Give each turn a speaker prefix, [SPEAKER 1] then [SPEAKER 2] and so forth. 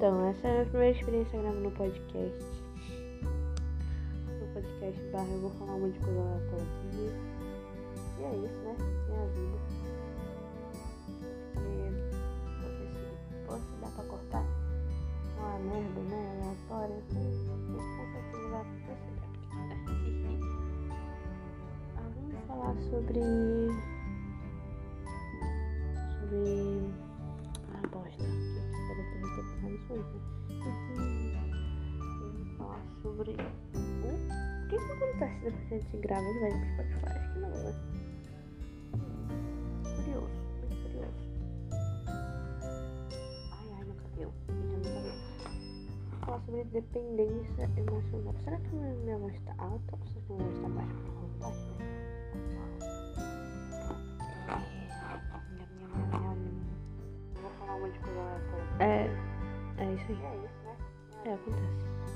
[SPEAKER 1] Então, essa é a minha primeira experiência gravando podcast. No podcast barra eu vou falar um monte de coisa aleatória aqui. E é isso, né? Minha vida. Porque, porque se fosse dar pra cortar uma merda, né? Aleatória, assim, com certeza vai acontecer. Vamos falar sobre. Sobre. Hoje. Vamos falar sobre. O que, que acontece depois que a gente grava e vai pro Spotify? Acho que não, né? Curioso, muito curioso. Ai, ai, meu cabelo. Mijando no cabelo. Vou falar sobre dependência emocional. Será que minha, voz tá alta ou será que minha voz tá baixa? Tá baixa, né? Um coisa. É, é isso aí. É isso, né? É, acontece.